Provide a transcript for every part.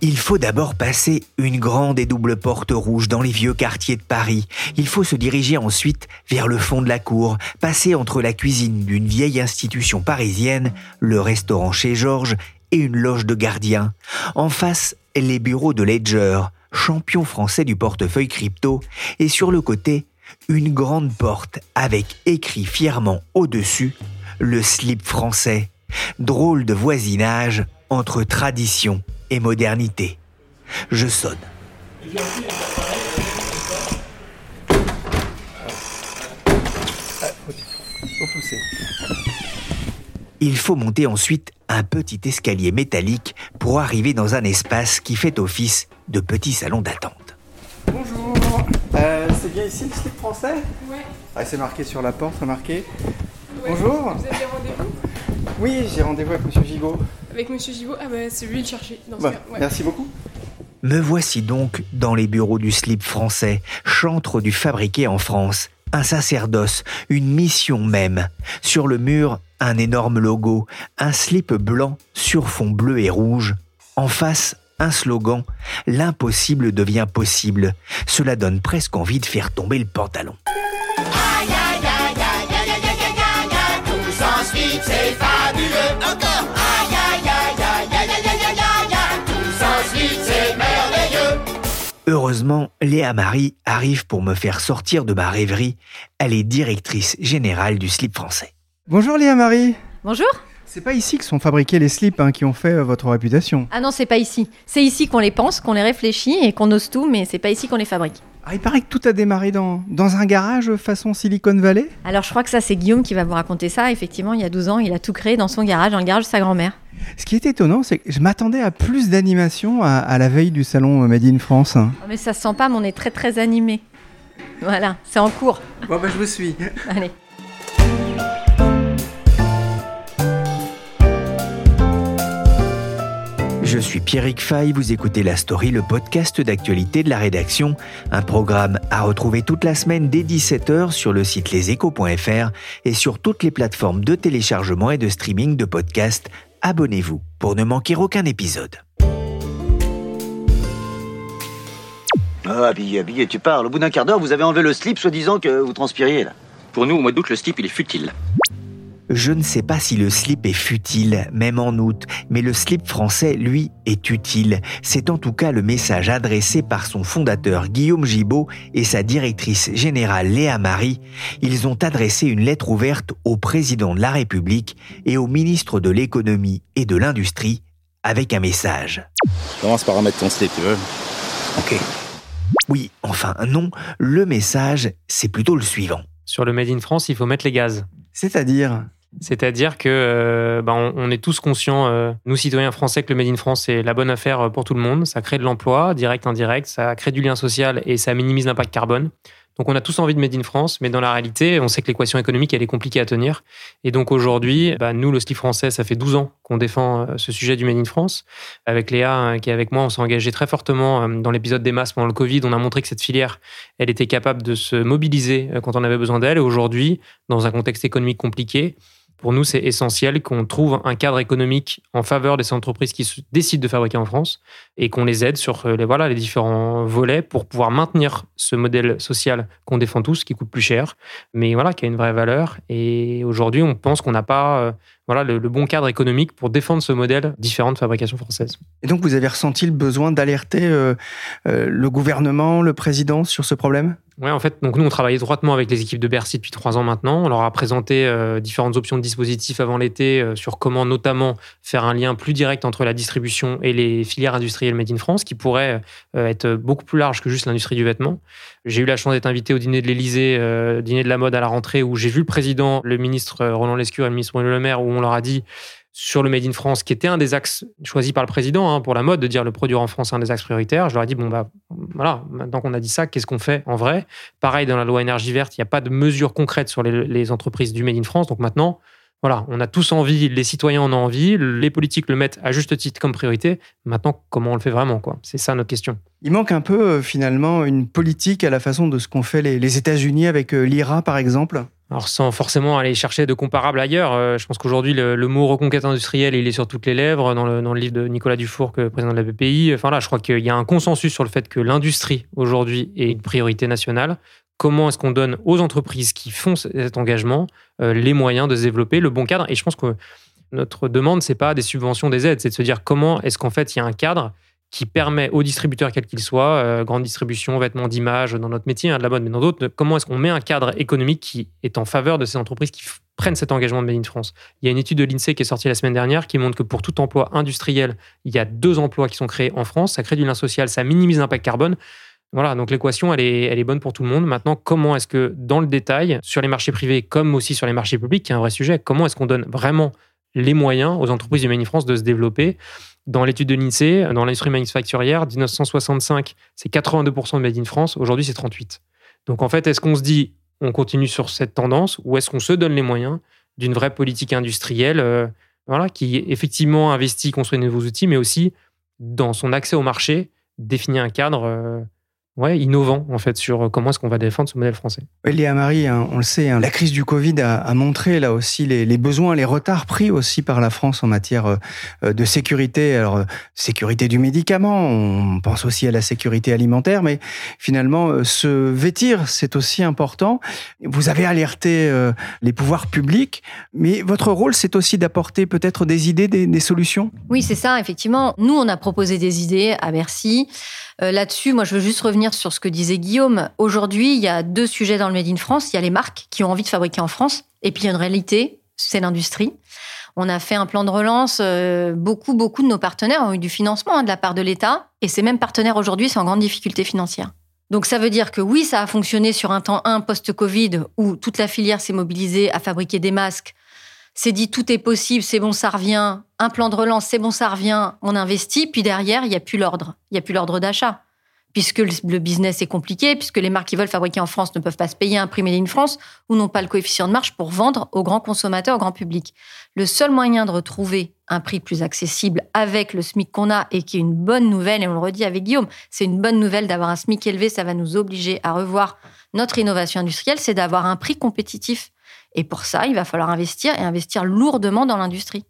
Il faut d'abord passer une grande et double porte rouge dans les vieux quartiers de Paris. Il faut se diriger ensuite vers le fond de la cour, passer entre la cuisine d'une vieille institution parisienne, le restaurant chez Georges et une loge de gardien. En face, les bureaux de Ledger, champion français du portefeuille crypto, et sur le côté, une grande porte avec écrit fièrement au-dessus le slip français. Drôle de voisinage entre tradition et modernité. Je sonne. Il faut monter ensuite un petit escalier métallique pour arriver dans un espace qui fait office de petit salon d'attente. Bonjour, euh, c'est bien ici le slip français? Ouais. Ah, c'est marqué sur la porte, remarquez. ouais. Bonjour. Vous avez rendez-vous? Oui, j'ai rendez-vous avec Monsieur Gigot. avec Monsieur Gibaud Ah bah c'est lui le chercher dans ce Bah, cas. Ouais. Merci beaucoup. Me voici donc dans les bureaux du slip français, chantre du fabriqué en France. Un sacerdoce, une mission même. Sur le mur, un énorme logo, un slip blanc sur fond bleu et rouge. En face, un slogan L'impossible devient possible. Cela donne presque envie de faire tomber le pantalon. Tous ensuite c'est Heureusement, Léa Marie arrive pour me faire sortir de ma rêverie. Elle est directrice générale du slip français. Bonjour Léa Marie. Bonjour C'est pas ici que sont fabriqués les slips hein, qui ont fait euh, votre réputation. Ah non, c'est pas ici. C'est ici qu'on les pense, qu'on les réfléchit et qu'on ose tout, mais c'est pas ici qu'on les fabrique. Ah, il paraît que tout a démarré dans, dans un garage façon Silicon Valley? Alors je crois que ça, c'est Guillaume qui va vous raconter ça. Effectivement, il y a 12 ans, il a tout créé dans son garage, dans le garage de sa grand-mère. Ce qui est étonnant, c'est que je m'attendais à plus d'animation à, à la veille du salon Made in France. Oh, Mais ça se sent pas, mais on est très très animé. Voilà, c'est en cours. Bon, bah, je vous suis. Allez. Je suis Pierrick Fay, vous écoutez La Story, le podcast d'actualité de la rédaction, un programme à retrouver toute la semaine dès 17h sur le site leséchos.fr et sur toutes les plateformes de téléchargement et de streaming de podcasts. Abonnez-vous pour ne manquer aucun épisode. Ah, habillé, habillé, tu parles. Au bout d'un quart d'heure, vous avez enlevé le slip, soi-disant que vous transpiriez, là. Pour nous, au mois d'août, le slip, il est futile. Je ne sais pas si le slip est futile, même en août, mais le slip français, lui, est utile. C'est en tout cas le message adressé par son fondateur Guillaume Gibaud et sa directrice générale Léa Marie. Ils ont adressé une lettre ouverte au président de la République et au ministre de l'économie et de l'industrie avec un message. Commence par remettre ton slip, tu veux? Ok. Oui, enfin non, le message, c'est plutôt le suivant. Sur le Made in France, il faut mettre les gaz. C'est-à-dire? C'est-à-dire que euh, bah, on, est tous conscients, euh, nous citoyens français, que le Made in France c'est la bonne affaire euh, pour tout le monde. Ça crée de l'emploi, direct, indirect, ça crée du lien social et ça minimise l'impact carbone. Donc on a tous envie de Made in France, mais dans la réalité, on sait que l'équation économique, elle est compliquée à tenir. Et donc aujourd'hui, bah, nous, le slip français, ça fait 12 ans qu'on défend euh, ce sujet du Made in France. Avec Léa, euh, qui est avec moi, on s'est engagé très fortement dans l'épisode des masses pendant le Covid. On a montré que cette filière, elle était capable de se mobiliser quand on avait besoin d'elle. Et aujourd'hui, dans un contexte économique compliqué, pour nous, c'est essentiel qu'on trouve un cadre économique en faveur des entreprises qui décident de fabriquer en France et qu'on les aide sur euh, les, voilà, les différents volets pour pouvoir maintenir ce modèle social qu'on défend tous, qui coûte plus cher, mais voilà, qui a une vraie valeur. Et aujourd'hui, on pense qu'on n'a pas euh, voilà, le, le bon cadre économique pour défendre ce modèle différent de fabrication française. Et donc vous avez ressenti le besoin d'alerter euh, euh, le gouvernement, le président sur ce problème? Ouais, en fait, donc nous, on travaille étroitement avec les équipes de Bercy depuis trois ans maintenant. On leur a présenté euh, différentes options de dispositifs avant l'été euh, sur comment notamment faire un lien plus direct entre la distribution et les filières industrielles Made in France, qui pourrait euh, être beaucoup plus large que juste l'industrie du vêtement. J'ai eu la chance d'être invité au dîner de l'Élysée, euh, dîner de la mode à la rentrée, où j'ai vu le président, le ministre euh, Roland Lescure et le ministre Bruno Le Maire, où on leur a dit sur le Made in France, qui était un des axes choisis par le président hein, pour la mode, de dire le produire en France un des axes prioritaires. Je leur ai dit, bon, bah voilà, maintenant qu'on a dit ça, qu'est-ce qu'on fait en vrai? Pareil, dans la loi énergie verte, il n'y a pas de mesures concrètes sur les, les entreprises du Made in France. Donc maintenant, voilà, on a tous envie, les citoyens en ont envie, les politiques le mettent à juste titre comme priorité. Maintenant, comment on le fait vraiment quoi? C'est ça notre question. Il manque un peu euh, finalement une politique à la façon de ce qu'ont fait les, les États-Unis avec euh, l'IRA par exemple? Alors sans forcément aller chercher de comparables ailleurs, euh, je pense qu'aujourd'hui le, le mot reconquête industrielle, il est sur toutes les lèvres dans le, dans le livre de Nicolas Dufour, que président de la BPI. Enfin là, je crois qu'il y a un consensus sur le fait que l'industrie aujourd'hui est une priorité nationale. Comment est-ce qu'on donne aux entreprises qui font cet engagement euh, les moyens de se développer, le bon cadre. Et je pense que notre demande, c'est pas des subventions, des aides, c'est de se dire comment est-ce qu'en fait il y a un cadre qui permet aux distributeurs, quels qu'ils soient, euh, grande distribution, vêtements d'image, dans notre métier, hein, de la mode, mais dans d'autres, comment est-ce qu'on met un cadre économique qui est en faveur de ces entreprises qui prennent cet engagement de Made in France. Il y a une étude de l'INSEE qui est sortie la semaine dernière qui montre que pour tout emploi industriel, il y a deux emplois qui sont créés en France, ça crée du lien social, ça minimise l'impact carbone. Voilà, donc l'équation, elle est, elle est bonne pour tout le monde. Maintenant, comment est-ce que, dans le détail, sur les marchés privés comme aussi sur les marchés publics, qui est un vrai sujet, comment est-ce qu'on donne vraiment les moyens aux entreprises du Made in France de se développer? Dans l'étude de l'INSEE, dans l'industrie manufacturière, 1965, c'est 82% de Made in France. Aujourd'hui, c'est 38. Donc, en fait, est-ce qu'on se dit, on continue sur cette tendance ou est-ce qu'on se donne les moyens d'une vraie politique industrielle euh, voilà, qui effectivement investit, construit de nouveaux outils, mais aussi dans son accès au marché, définit un cadre euh, ouais, innovant en fait sur comment est-ce qu'on va défendre ce modèle français. Léa Marie, hein, on le sait, hein, la crise du Covid a, a montré là aussi les, les besoins, les retards pris aussi par la France en matière euh, de sécurité. Alors, euh, sécurité du médicament, on pense aussi à la sécurité alimentaire, mais finalement, euh, se vêtir, c'est aussi important. Vous avez alerté euh, les pouvoirs publics, mais votre rôle, c'est aussi d'apporter peut-être des idées, des, des solutions? Oui, c'est ça, effectivement. Nous, on a proposé des idées à Bercy. Euh, Là-dessus, moi, je veux juste revenir sur ce que disait Guillaume. Aujourd'hui, il y a deux sujets dans le Made in France. Il y a les marques qui ont envie de fabriquer en France, et puis il y a une réalité, c'est l'industrie. On a fait un plan de relance. euh, beaucoup, beaucoup de nos partenaires ont eu du financement hein, de la part de l'État, et ces mêmes partenaires aujourd'hui sont en grande difficulté financière. Donc ça veut dire que oui, ça a fonctionné sur un temps 1 post-Covid où toute la filière s'est mobilisée à fabriquer des masques, s'est dit tout est possible, c'est bon, ça revient. Un plan de relance, c'est bon, ça revient. On investit, puis derrière, il n'y a plus l'ordre. Il n'y a plus l'ordre d'achat. Puisque le business est compliqué, puisque les marques qui veulent fabriquer en France ne peuvent pas se payer Made in France ou n'ont pas le coefficient de marge pour vendre aux grands consommateurs, au grand public. Le seul moyen de retrouver un prix plus accessible avec le SMIC qu'on a et qui est une bonne nouvelle, et on le redit avec Guillaume, c'est une bonne nouvelle d'avoir un SMIC élevé, ça va nous obliger à revoir notre innovation industrielle, c'est d'avoir un prix compétitif. Et pour ça, il va falloir investir et investir lourdement dans l'industrie.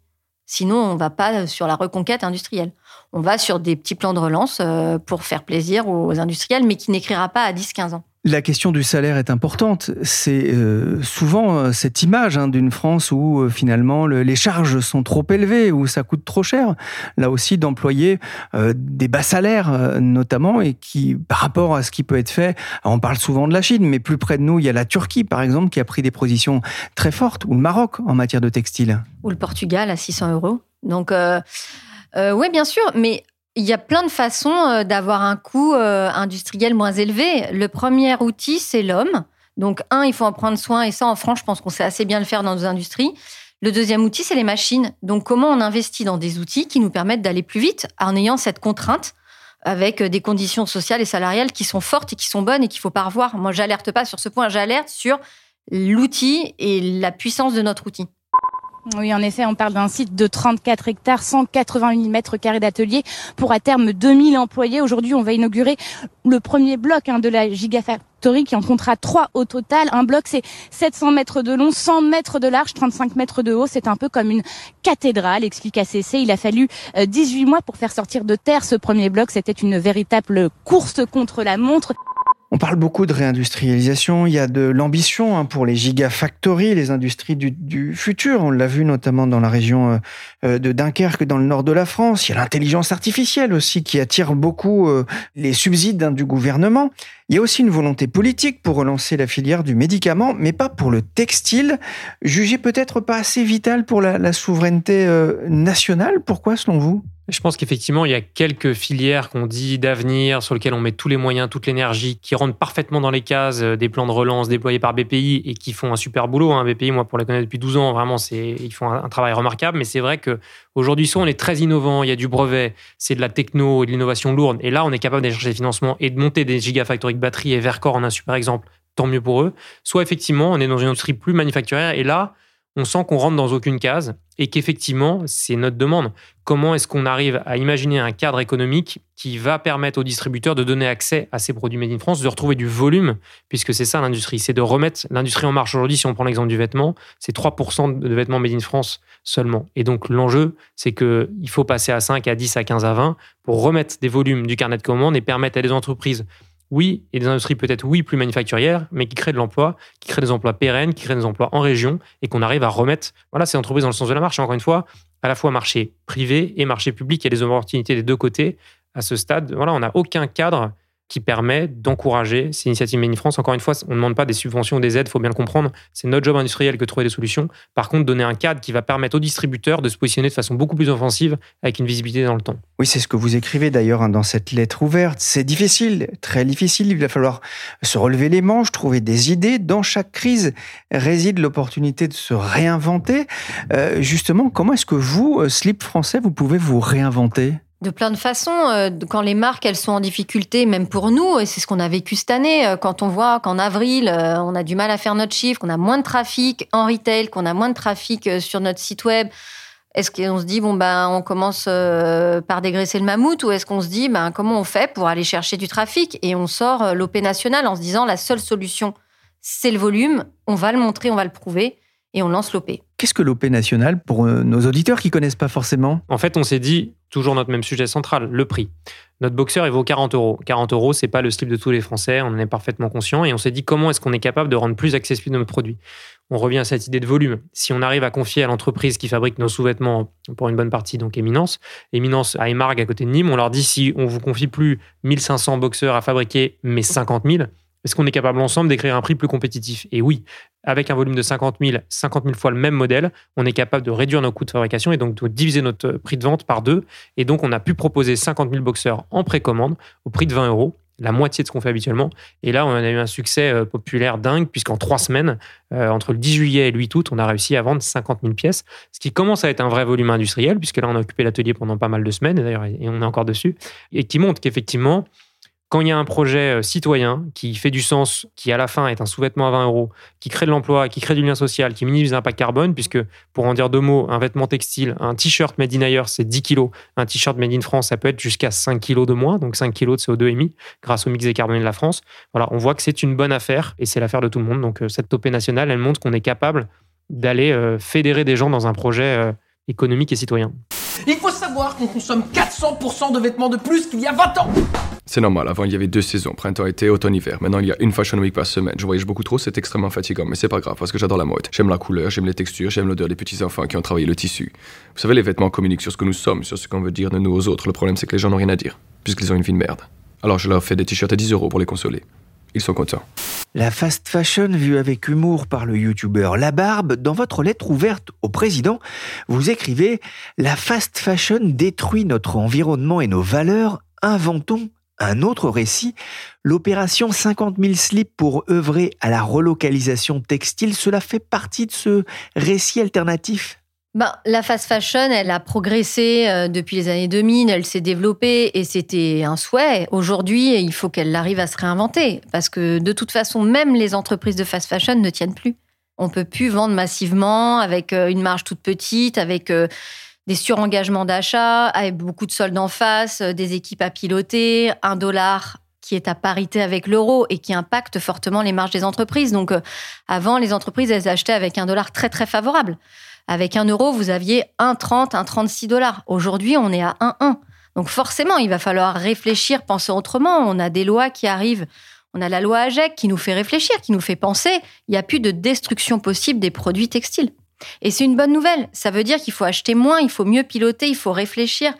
Sinon, on va pas sur la reconquête industrielle. On va sur des petits plans de relance euh, pour faire plaisir aux industriels, mais qui n'écrira pas à 10-15 ans. La question du salaire est importante. C'est euh, souvent euh, cette image hein, d'une France où euh, finalement le- les charges sont trop élevées, où ça coûte trop cher. Là aussi, d'employer des bas salaires notamment, et qui, par rapport à ce qui peut être fait, on parle souvent de la Chine, mais plus près de nous, il y a la Turquie, par exemple, qui a pris des positions très fortes, ou le Maroc en matière de textile. Ou le Portugal à 600 euros. Donc, oui, bien sûr, mais il y a plein de façons euh, d'avoir un coût euh, industriel moins élevé. Le premier outil, c'est l'homme. Donc, un, il faut en prendre soin, et ça, en France, je pense qu'on sait assez bien le faire dans nos industries. Le deuxième outil, c'est les machines. Donc, comment on investit dans des outils qui nous permettent d'aller plus vite en ayant cette contrainte avec des conditions sociales et salariales qui sont fortes et qui sont bonnes et qu'il faut pas revoir. Moi, j'alerte pas sur ce point, j'alerte sur l'outil et la puissance de notre outil. Oui, en effet, on parle d'un site de 34 hectares, 188 mètres carrés d'atelier pour à terme 2000 employés. Aujourd'hui, on va inaugurer le premier bloc hein, de la Gigafactory qui en comptera trois au total. Un bloc, c'est 700 mètres de long, 100 mètres de large, 35 mètres de haut. C'est un peu comme une cathédrale, explique ACC. Il a fallu euh, 18 mois pour faire sortir de terre ce premier bloc. C'était une véritable course contre la montre. On parle beaucoup de réindustrialisation, il y a de l'ambition hein, pour les gigafactories, les industries du, du futur. On l'a vu notamment dans la région euh, de Dunkerque, dans le nord de la France. Il y a l'intelligence artificielle aussi qui attire beaucoup euh, les subsides hein, du gouvernement. Il y a aussi une volonté politique pour relancer la filière du médicament, mais pas pour le textile, jugé peut-être pas assez vital pour la, la souveraineté euh, nationale. Pourquoi selon vous? Je pense qu'effectivement, il y a quelques filières qu'on dit d'avenir, sur lesquelles on met tous les moyens, toute l'énergie, qui rentrent parfaitement dans les cases euh, des plans de relance déployés par BPI et qui font un super boulot. Hein. BPI, moi, pour la connaître depuis 12 ans, vraiment, ils font un, travail remarquable. Mais c'est vrai qu'aujourd'hui, soit on est très innovant, il y a du brevet, c'est de la techno et de l'innovation lourde. Et là, on est capable d'aller chercher des financements et de monter des gigafactories de batteries. Et Vercor en un super exemple. Tant mieux pour eux. Soit effectivement, on est dans une industrie plus manufacturière. Et là, on sent qu'on rentre dans aucune case et qu'effectivement, c'est notre demande. Comment est-ce qu'on arrive à imaginer un cadre économique qui va permettre aux distributeurs de donner accès à ces produits made in France, de retrouver du volume, puisque c'est ça l'industrie, c'est de remettre l'industrie en marche. Aujourd'hui, si on prend l'exemple du vêtement, c'est 3% de vêtements made in France seulement. Et donc l'enjeu, c'est qu'il faut passer à 5, à 10, à 15, à 20 pour remettre des volumes du carnet de commandes et permettre à des entreprises oui, et des industries peut-être, oui, plus manufacturières, mais qui créent de l'emploi, qui créent des emplois pérennes, qui créent des emplois en région, et qu'on arrive à remettre, voilà, ces entreprises dans le sens de la marche. encore une fois, à la fois marché privé et marché public, il y a des opportunités des deux côtés. À ce stade, voilà, on n'a aucun cadre qui permet d'encourager ces initiatives Made in France. Encore une fois, on ne demande pas des subventions ou des aides, il faut bien le comprendre. C'est notre job industriel que de trouver des solutions. Par contre, donner un cadre qui va permettre aux distributeurs de se positionner de façon beaucoup plus offensive avec une visibilité dans le temps. Oui, c'est ce que vous écrivez d'ailleurs hein, dans cette lettre ouverte. C'est difficile, très difficile. Il va falloir se relever les manches, trouver des idées. Dans chaque crise réside l'opportunité de se réinventer. Euh, justement, comment est-ce que vous, euh, Slip français, vous pouvez vous réinventer? De plein de façons. Euh, quand les marques, elles sont en difficulté, même pour nous, et c'est ce qu'on a vécu cette année, euh, quand on voit qu'en avril, euh, on a du mal à faire notre chiffre, qu'on a moins de trafic en retail, qu'on a moins de trafic sur notre site web, est-ce qu'on se dit, bon, ben, on commence par dégraisser le mammouth, ou est-ce qu'on se dit, ben, comment on fait pour aller chercher du trafic? Et on sort l'OP national en se disant, la seule solution, c'est le volume, on va le montrer, on va le prouver, et on lance l'OP. Qu'est-ce que l'OP national pour nos auditeurs qui connaissent pas forcément? En fait, on s'est dit, toujours notre même sujet central, le prix. Notre boxeur, vaut 40 euros. 40 euros, c'est pas le slip de tous les Français, on en est parfaitement conscient. Et on s'est dit comment est-ce qu'on est capable de rendre plus accessible notre produit. On revient à cette idée de volume. Si on arrive à confier à l'entreprise qui fabrique nos sous-vêtements pour une bonne partie, donc Éminence, Éminence à Emargue à côté de Nîmes, on leur dit si on vous confie plus 1500 boxeurs à fabriquer, mais 50 000, est-ce qu'on est capable ensemble d'écrire un prix plus compétitif? Et oui, avec un volume de 50 000, 50 000 fois le même modèle, on est capable de réduire nos coûts de fabrication et donc de diviser notre prix de vente par deux. Et donc, on a pu proposer 50 000 boxeurs en précommande au prix de 20 euros la moitié de ce qu'on fait habituellement. Et là, on a eu un succès euh, populaire dingue, puisqu'en trois semaines, euh, entre le 10 juillet et le 8 août, on a réussi à vendre 50 000 pièces, ce qui commence à être un vrai volume industriel, puisque là, on a occupé l'atelier pendant pas mal de semaines, d'ailleurs, et on est encore dessus, et qui montre qu'effectivement, quand il y a un projet euh, citoyen qui fait du sens, qui à la fin est un sous-vêtement à 20 euros, qui crée de l'emploi, qui crée du lien social, qui minimise l'impact carbone, puisque pour en dire deux mots, un vêtement textile, un t-shirt made in ailleurs, c'est 10 kilos. Un t-shirt made in France, ça peut être jusqu'à 5 kilos de moins, donc 5 kilos de CO2 émis grâce au mix décarboné de la France. Voilà, on voit que c'est une bonne affaire et c'est l'affaire de tout le monde. Donc euh, cette topée nationale, elle montre qu'on est capable d'aller euh, fédérer des gens dans un projet économique et citoyen. Il faut savoir qu'on consomme 400% de vêtements de plus qu'il y a 20 ans c'est normal, avant il y avait deux saisons, printemps-été, automne-hiver. Maintenant il y a une Fashion Week par semaine. Je voyage beaucoup trop, c'est extrêmement fatigant, mais c'est pas grave parce que j'adore la mode. J'aime la couleur, j'aime les textures, j'aime l'odeur des petits enfants qui ont travaillé le tissu. Vous savez, les vêtements communiquent sur ce que nous sommes, sur ce qu'on veut dire de nous aux autres. Le problème c'est que les gens n'ont rien à dire, puisqu'ils ont une vie de merde. Alors je leur fais des t-shirts à 10 euros pour les consoler. Ils sont contents. La fast fashion vue avec humour par le youtubeur La Barbe, dans votre lettre ouverte au président, vous écrivez La fast fashion détruit notre environnement et nos valeurs, inventons un autre récit, l'opération 50 000 slips pour œuvrer à la relocalisation textile, cela fait partie de ce récit alternatif? Ben, la fast fashion, elle a progressé euh, depuis les années 2000, elle s'est développée et c'était un souhait. Aujourd'hui, il faut qu'elle arrive à se réinventer parce que de toute façon, même les entreprises de fast fashion ne tiennent plus. On peut plus vendre massivement avec euh, une marge toute petite, avec euh, des surengagements d'achat, avec beaucoup de soldes en face, euh, des équipes à piloter, un dollar qui est à parité avec l'euro et qui impacte fortement les marges des entreprises. Donc, euh, avant, les entreprises, elles achetaient avec un dollar très, très favorable. Avec un euro, vous aviez 1,30, 1,36 dollars. Aujourd'hui, on est à 1,1. Donc, forcément, il va falloir réfléchir, penser autrement. On a des lois qui arrivent. On a la loi AGEC qui nous fait réfléchir, qui nous fait penser. Il n'y a plus de destruction possible des produits textiles. Et c'est une bonne nouvelle. Ça veut dire qu'il faut acheter moins, il faut mieux piloter, il faut réfléchir.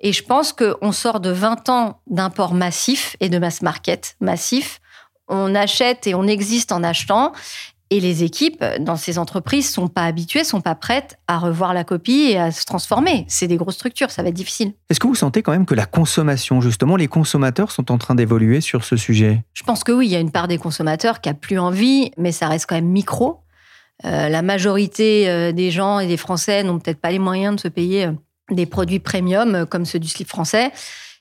Et je pense qu'on sort de 20 ans d'import massif et de mass market massif. On achète et on existe en achetant. Et les équipes dans ces entreprises sont pas habituées, sont pas prêtes à revoir la copie et à se transformer. C'est des grosses structures, ça va être difficile. Est-ce que vous sentez quand même que la consommation, justement, les consommateurs sont en train d'évoluer sur ce sujet? Je pense que oui, il y a une part des consommateurs qui a plus envie, mais ça reste quand même micro. Euh, la majorité euh, des gens et des Français n'ont peut-être pas les moyens de se payer euh, des produits premium comme ceux du slip français.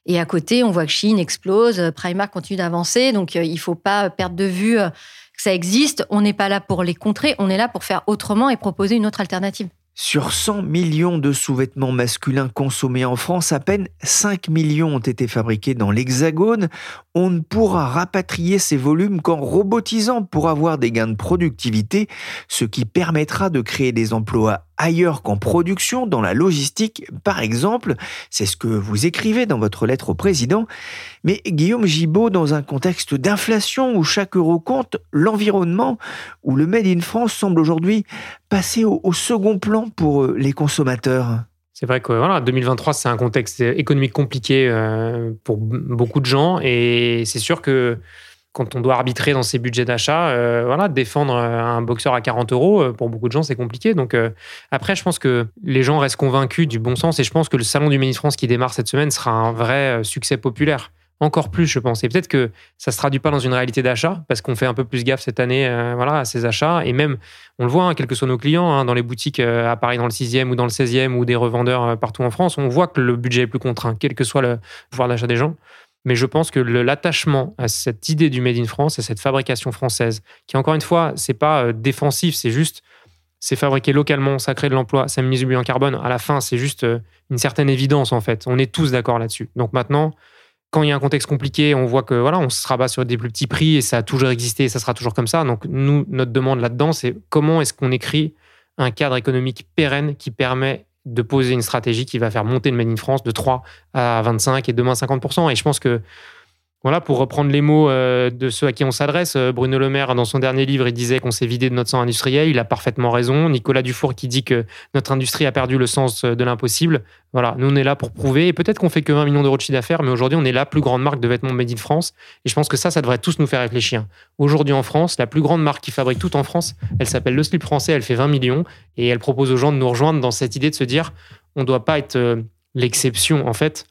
Et à côté, on voit que Chine explose, Primark continue d'avancer, donc il faut pas perdre de vue que ça existe. On n'est pas là pour les contrer, on est là pour faire autrement et proposer une autre alternative. Sur 100 millions de sous-vêtements masculins consommés en France, à peine 5 millions ont été fabriqués dans l'Hexagone. On ne pourra rapatrier ces volumes qu'en robotisant pour avoir des gains de productivité, ce qui permettra de créer des emplois ailleurs qu'en production, dans la logistique par exemple. C'est ce que vous écrivez dans votre lettre au président. Mais Guillaume Gibaud, dans un contexte d'inflation où chaque euro compte, l'environnement, où le Made in France semble aujourd'hui passer au, second plan pour euh, les consommateurs. C'est vrai que voilà, 2023, c'est un contexte économique compliqué euh, pour beaucoup de gens. Et c'est sûr que quand on doit arbitrer dans ses budgets d'achat, euh, voilà, défendre un boxeur à 40 euros, euh, pour beaucoup de gens, c'est compliqué. Donc euh, après, je pense que les gens restent convaincus du bon sens et je pense que le salon du Made France qui démarre cette semaine sera un vrai succès populaire. Encore plus, je pense. Et peut-être que ça se traduit pas dans une réalité d'achat, parce qu'on fait un peu plus gaffe cette année voilà, à ces achats. Et même, on le voit, hein, quels que soient nos clients, hein, dans les boutiques à Paris dans le 6e ou dans le 16e ou des revendeurs partout en France, on voit que le budget est plus contraint, quel que soit le pouvoir d'achat des gens. Mais je pense que l'attachement à cette idée du Made in France, à cette fabrication française, qui encore une fois, c'est pas euh, défensif, c'est juste, c'est fabriqué localement, ça crée de l'emploi, ça le bilan carbone. À la fin, c'est juste euh, une certaine évidence en fait. On est tous d'accord là-dessus. Donc maintenant, quand il y a un contexte compliqué, on voit que voilà, on se rabat sur des plus petits prix et ça a toujours existé, et ça sera toujours comme ça. Donc nous, notre demande là-dedans, c'est comment est-ce qu'on écrit un cadre économique pérenne qui permet de poser une stratégie qui va faire monter le Made in France de 3 à 25 et demain 50%. Et je pense que voilà, pour reprendre les mots euh, de ceux à qui on s'adresse, euh, Bruno Le Maire, dans son dernier livre, il disait qu'on s'est vidé de notre sang industriel. Il a parfaitement raison. Nicolas Dufour qui dit que notre industrie a perdu le sens euh, de l'impossible. Voilà, nous on est là pour prouver. Et peut-être qu'on fait que 20 millions d'euros de chiffre d'affaires, mais aujourd'hui on est la plus grande marque de vêtements made in France. Et je pense que ça, ça devrait tous nous faire réfléchir. Aujourd'hui en France, la plus grande marque qui fabrique tout en France, elle s'appelle Le Slip Français. Elle fait 20 millions et elle propose aux gens de nous rejoindre dans cette idée de se dire, on ne doit pas être l'exception en fait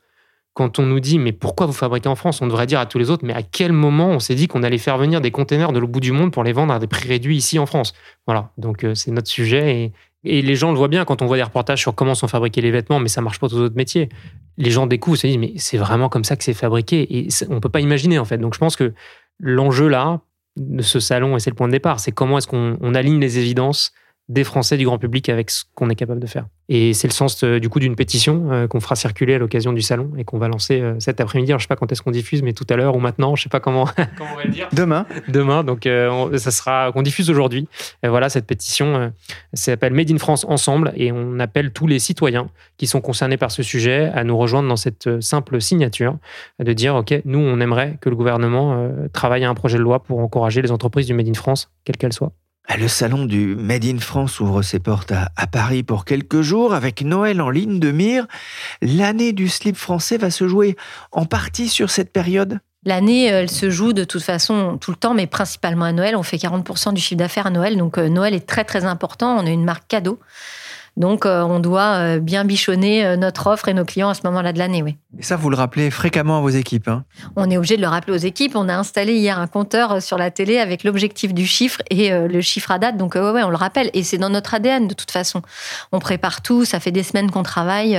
quand on nous dit mais pourquoi vous fabriquez en France? On devrait dire à tous les autres mais à quel moment on s'est dit qu'on allait faire venir des containers de l'autre bout du monde pour les vendre à des prix réduits ici en France? Voilà, donc euh, c'est notre sujet et, les gens le voient bien quand on voit des reportages sur comment sont fabriqués les vêtements, mais ça marche pas dans d'autres métiers. Les gens découvrent, se disent mais c'est vraiment comme ça que c'est fabriqué et on peut pas imaginer en fait. Donc je pense que l'enjeu là de ce salon et c'est le point de départ, c'est comment est-ce qu'on aligne les évidences des Français, du grand public avec ce qu'on est capable de faire. Et c'est le sens euh, du coup d'une pétition euh, qu'on fera circuler à l'occasion du salon et qu'on va lancer euh, cet après-midi. je ne sais pas quand est-ce qu'on diffuse, mais tout à l'heure ou maintenant, je ne sais pas comment, comment on va le dire? Demain. Demain, donc ça sera qu'on diffuse aujourd'hui. voilà, cette pétition s'appelle Made in France Ensemble et on appelle tous les citoyens qui sont concernés par ce sujet à nous rejoindre dans cette simple signature de dire ok, nous on aimerait que le gouvernement travaille à un projet de loi pour encourager les entreprises du Made in France, quelles qu'elles soient. Ah, le salon du Made in France ouvre ses portes à, Paris pour quelques jours avec Noël en ligne de mire. L'année du slip français va se jouer en partie sur cette période L'année, elle se joue de toute façon tout le temps, mais principalement à Noël. On fait 40% du chiffre d'affaires à Noël, donc euh, Noël est très très important. On est une marque cadeau. Donc, euh, on doit euh, bien bichonner euh, notre offre et nos clients à ce moment-là de l'année, oui. Et ça, vous le rappelez fréquemment à vos équipes hein? On est obligé de le rappeler aux équipes. On a installé hier un compteur sur la télé avec l'objectif du chiffre et le chiffre à date. Donc, ouais, ouais, on le rappelle. Et c'est dans notre ADN, de toute façon. On prépare tout. Ça fait des semaines qu'on travaille.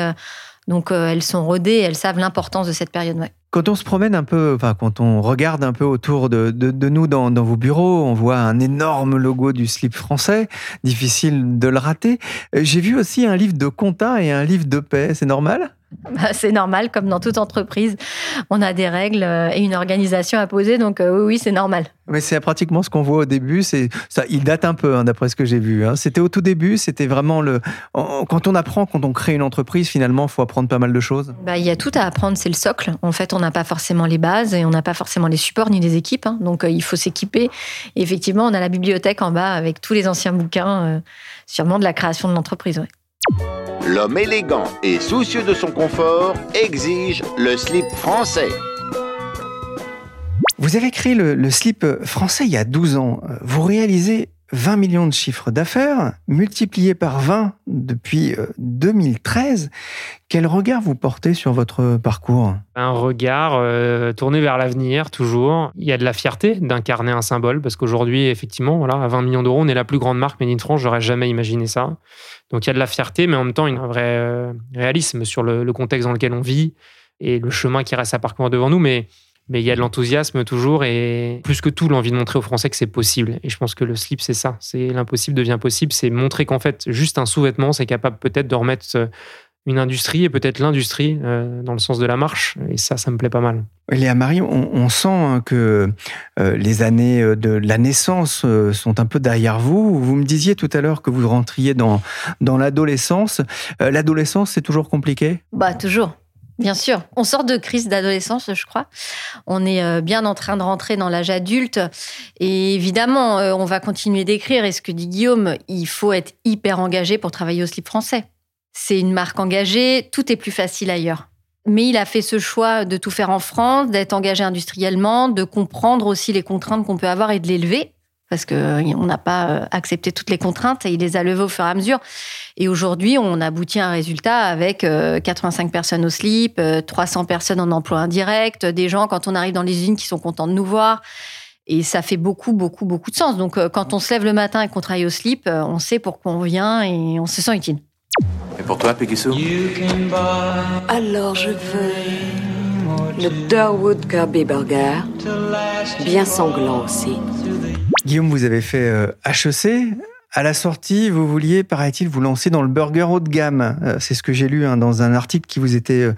Donc, elles sont rodées. Elles savent l'importance de cette période, ouais. Quand on se promène un peu, enfin, quand on regarde un peu autour de, de, nous dans, dans, vos bureaux, on voit un énorme logo du slip français, difficile de le rater. Euh, j'ai vu aussi un livre de compta et un livre de paix, c'est normal? Bah, c'est normal, comme dans toute entreprise, on a des règles euh, et une organisation à poser, donc euh, oui, c'est normal. Mais c'est pratiquement ce qu'on voit au début. C'est ça, il date un peu, hein, d'après ce que j'ai vu. hein. C'était au tout début. C'était vraiment le. Quand on apprend, quand on crée une entreprise, finalement, faut apprendre pas mal de choses. Bah, il y a tout à apprendre, c'est le socle. En fait, on n'a pas forcément les bases et on n'a pas forcément les supports ni les équipes. hein. donc, euh, il faut s'équiper. Et effectivement, on a la bibliothèque en bas avec tous les anciens bouquins, euh, sûrement de la création de l'entreprise. ouais. L'homme élégant et soucieux de son confort exige le slip français. Vous avez créé le, slip français il y a 12 ans. Vous réalisez 20 millions de chiffres d'affaires, multiplié par 20 depuis euh, 2013. Quel regard vous portez sur votre parcours? Un regard euh, tourné vers l'avenir, toujours. Il y a de la fierté d'incarner un symbole, parce qu'aujourd'hui, effectivement, voilà, à 20 millions d'euros, on est la plus grande marque Made in France. J'aurais jamais imaginé ça. Donc il y a de la fierté, mais en même temps, un vrai euh, réalisme sur le, le contexte dans lequel on vit et le chemin qui reste à parcourir devant nous. Mais mais il y a de l'enthousiasme toujours et plus que tout l'envie de montrer aux Français que c'est possible. Et je pense que le slip, c'est ça. C'est l'impossible devient possible. C'est montrer qu'en fait, juste un sous-vêtement, c'est capable peut-être de remettre euh, une industrie et peut-être l'industrie euh, dans le sens de la marche. Et ça, ça me plaît pas mal. Léa Marie, on, on sent hein, que euh, les années de la naissance euh, sont un peu derrière vous. Vous me disiez tout à l'heure que vous rentriez dans, dans l'adolescence. Euh, l'adolescence, c'est toujours compliqué? Bah, toujours. Bien sûr. On sort de crise d'adolescence, je crois. On est euh, bien en train de rentrer dans l'âge adulte. Et évidemment, euh, on va continuer d'écrire. Et ce que dit Guillaume, il faut être hyper engagé pour travailler au slip français. C'est une marque engagée. Tout est plus facile ailleurs. Mais il a fait ce choix de tout faire en France, d'être engagé industriellement, de comprendre aussi les contraintes qu'on peut avoir et de les lever. Parce qu'on n'a pas euh, accepté toutes les contraintes et il les a levées au fur et à mesure. Et aujourd'hui, on aboutit à un résultat avec euh, 85 personnes au slip, euh, 300 personnes en emploi indirect, des gens, quand on arrive dans les usines, qui sont contents de nous voir. Et ça fait beaucoup, beaucoup, beaucoup de sens. Donc, euh, quand on se lève le matin et qu'on travaille au slip, euh, on sait pourquoi on vient et on se sent utile. Et pour toi, Pegasus Alors je veux le Durwood Kirby Burger, bien sanglant aussi. Guillaume, vous avez fait euh, HEC. À la sortie, vous vouliez, paraît-il, vous lancer dans le burger haut de gamme. Euh, C'est ce que j'ai lu hein, dans un article qui vous était euh,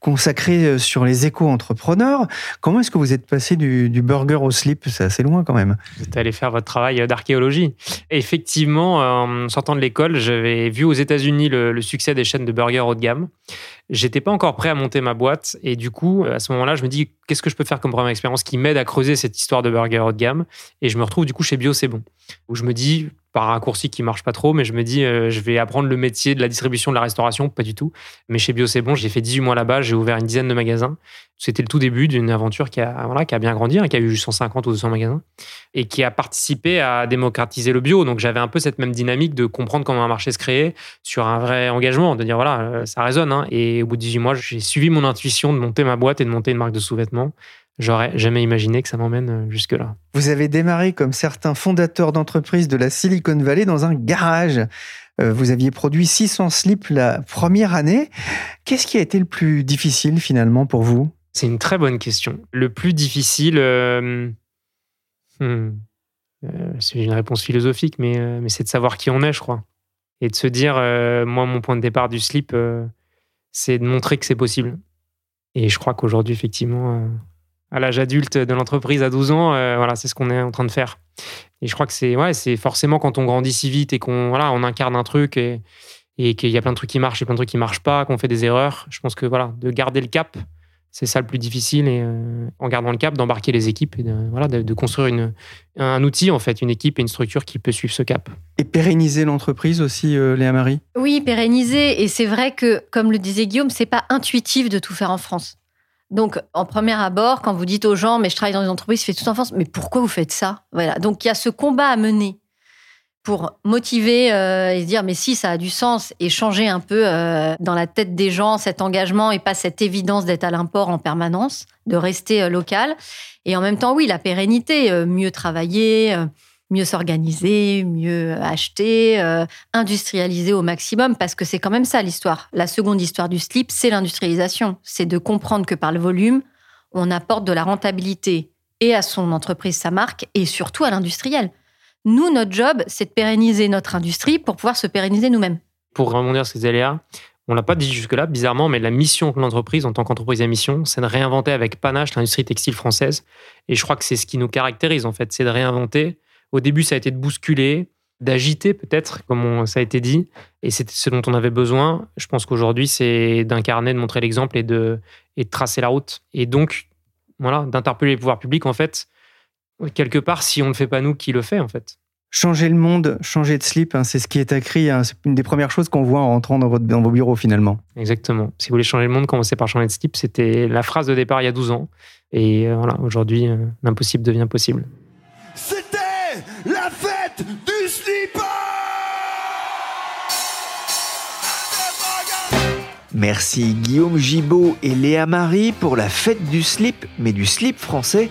consacré euh, sur les éco-entrepreneurs. Comment est-ce que vous êtes passé du, du burger au slip? C'est assez loin quand même. Vous êtes allé faire votre travail d'archéologie. Effectivement, en sortant de l'école, j'avais vu aux États-Unis le, le succès des chaînes de burgers haut de gamme. J'étais pas encore prêt à monter ma boîte et du coup, à ce moment-là, je me dis qu'est-ce que je peux faire comme première expérience qui m'aide à creuser cette histoire de burger haut de gamme? Et je me retrouve du coup chez Bio C'est Bon où je me dis par un raccourci qui marche pas trop, mais je me dis euh, je vais apprendre le métier de la distribution de la restauration, pas du tout. Mais chez Bio C'est Bon, j'ai fait 18 mois là-bas, j'ai ouvert une dizaine de magasins. C'était le tout début d'une aventure qui a voilà, qui a bien grandi, hein, qui a eu 150 ou 200 magasins et qui a participé à démocratiser le bio. Donc j'avais un peu cette même dynamique de comprendre comment un marché se créait sur un vrai engagement, de dire voilà, euh, ça résonne. hein. Et au bout de 18 mois, j'ai suivi mon intuition de monter ma boîte et de monter une marque de sous-vêtements. J'aurais jamais imaginé que ça m'emmène euh, jusque-là. Vous avez démarré comme certains fondateurs d'entreprises de la Silicon Valley dans un garage. Euh, Vous aviez produit 600 slips la première année. Qu'est-ce qui a été le plus difficile finalement pour vous? C'est une très bonne question. Le plus difficile, euh, hmm, euh, c'est une réponse philosophique, mais, euh, mais c'est de savoir qui on est, je crois. Et de se dire, moi, mon point de départ du slip, c'est de montrer que c'est possible. Et je crois qu'aujourd'hui, effectivement, euh, à l'âge adulte de l'entreprise, à 12 ans, euh, voilà, c'est ce qu'on est en train de faire. Et je crois que c'est ouais, forcément quand on grandit si vite et qu'on voilà, on incarne un truc et, et qu'il y a plein de trucs qui marchent et plein de trucs qui marchent pas, qu'on fait des erreurs. Je pense que voilà, de garder le cap, c'est ça le plus difficile et euh, en gardant le cap, d'embarquer les équipes et de, voilà, de, de construire une, un outil en fait, une équipe et une structure qui peut suivre ce cap. Et pérenniser l'entreprise aussi, euh, Léa Marie? Oui, pérenniser. Et c'est vrai que, comme le disait Guillaume, c'est pas intuitif de tout faire en France. Donc, en premier abord, quand vous dites aux gens, mais je travaille dans une entreprise, je fais tout en France, mais pourquoi vous faites ça? Voilà. Donc, il y a ce combat à mener pour motiver euh, et se dire, mais si, ça a du sens et changer un peu euh, dans la tête des gens cet engagement et pas cette évidence d'être à l'import en permanence, de rester euh, local. Et en même temps, oui, la pérennité, mieux travailler, mieux s'organiser, mieux acheter, industrialiser au maximum, parce que c'est quand même ça l'histoire. La seconde histoire du slip, c'est l'industrialisation. C'est de comprendre que par le volume, on apporte de la rentabilité et à son entreprise, sa marque, et surtout à l'industriel. Nous, notre job, c'est de pérenniser notre industrie pour pouvoir se pérenniser nous-mêmes. Pour rebondir sur ce que disait Léa, On l'a pas dit jusque-là, bizarrement, mais la mission de l'entreprise en tant qu'entreprise à mission, c'est de réinventer avec panache l'industrie textile française. Et je crois que c'est ce qui nous caractérise, en fait, c'est de réinventer. Au début, ça a été de bousculer, d'agiter peut-être, comme ça a été dit, et c'était ce dont on avait besoin. Je pense qu'aujourd'hui, c'est d'incarner, de montrer l'exemple et de, et de tracer la route. Et donc, voilà, d'interpeller les pouvoirs publics, en fait, quelque part, si on ne le fait pas nous, qui le fait, en fait? Changer le monde, changer de slip, hein, c'est ce qui est écrit. hein, c'est une des premières choses qu'on voit en rentrant dans, votre- dans vos bureaux finalement. Exactement. Si vous voulez changer le monde, commencez par changer de slip. C'était la phrase de départ il y a 12 ans. Et euh, voilà, aujourd'hui, euh, l'impossible devient possible. C'était la fête du slipper Merci Guillaume Gibaud et Léa Marie pour la fête du slip, mais du slip français.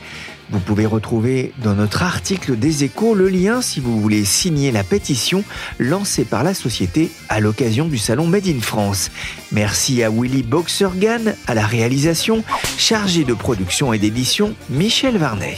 Vous pouvez retrouver dans notre article des échos le lien si vous voulez signer la pétition lancée par la société à l'occasion du salon Made in France. Merci à Willy Boxergan à la réalisation, chargé de production et d'édition Michel Varnet.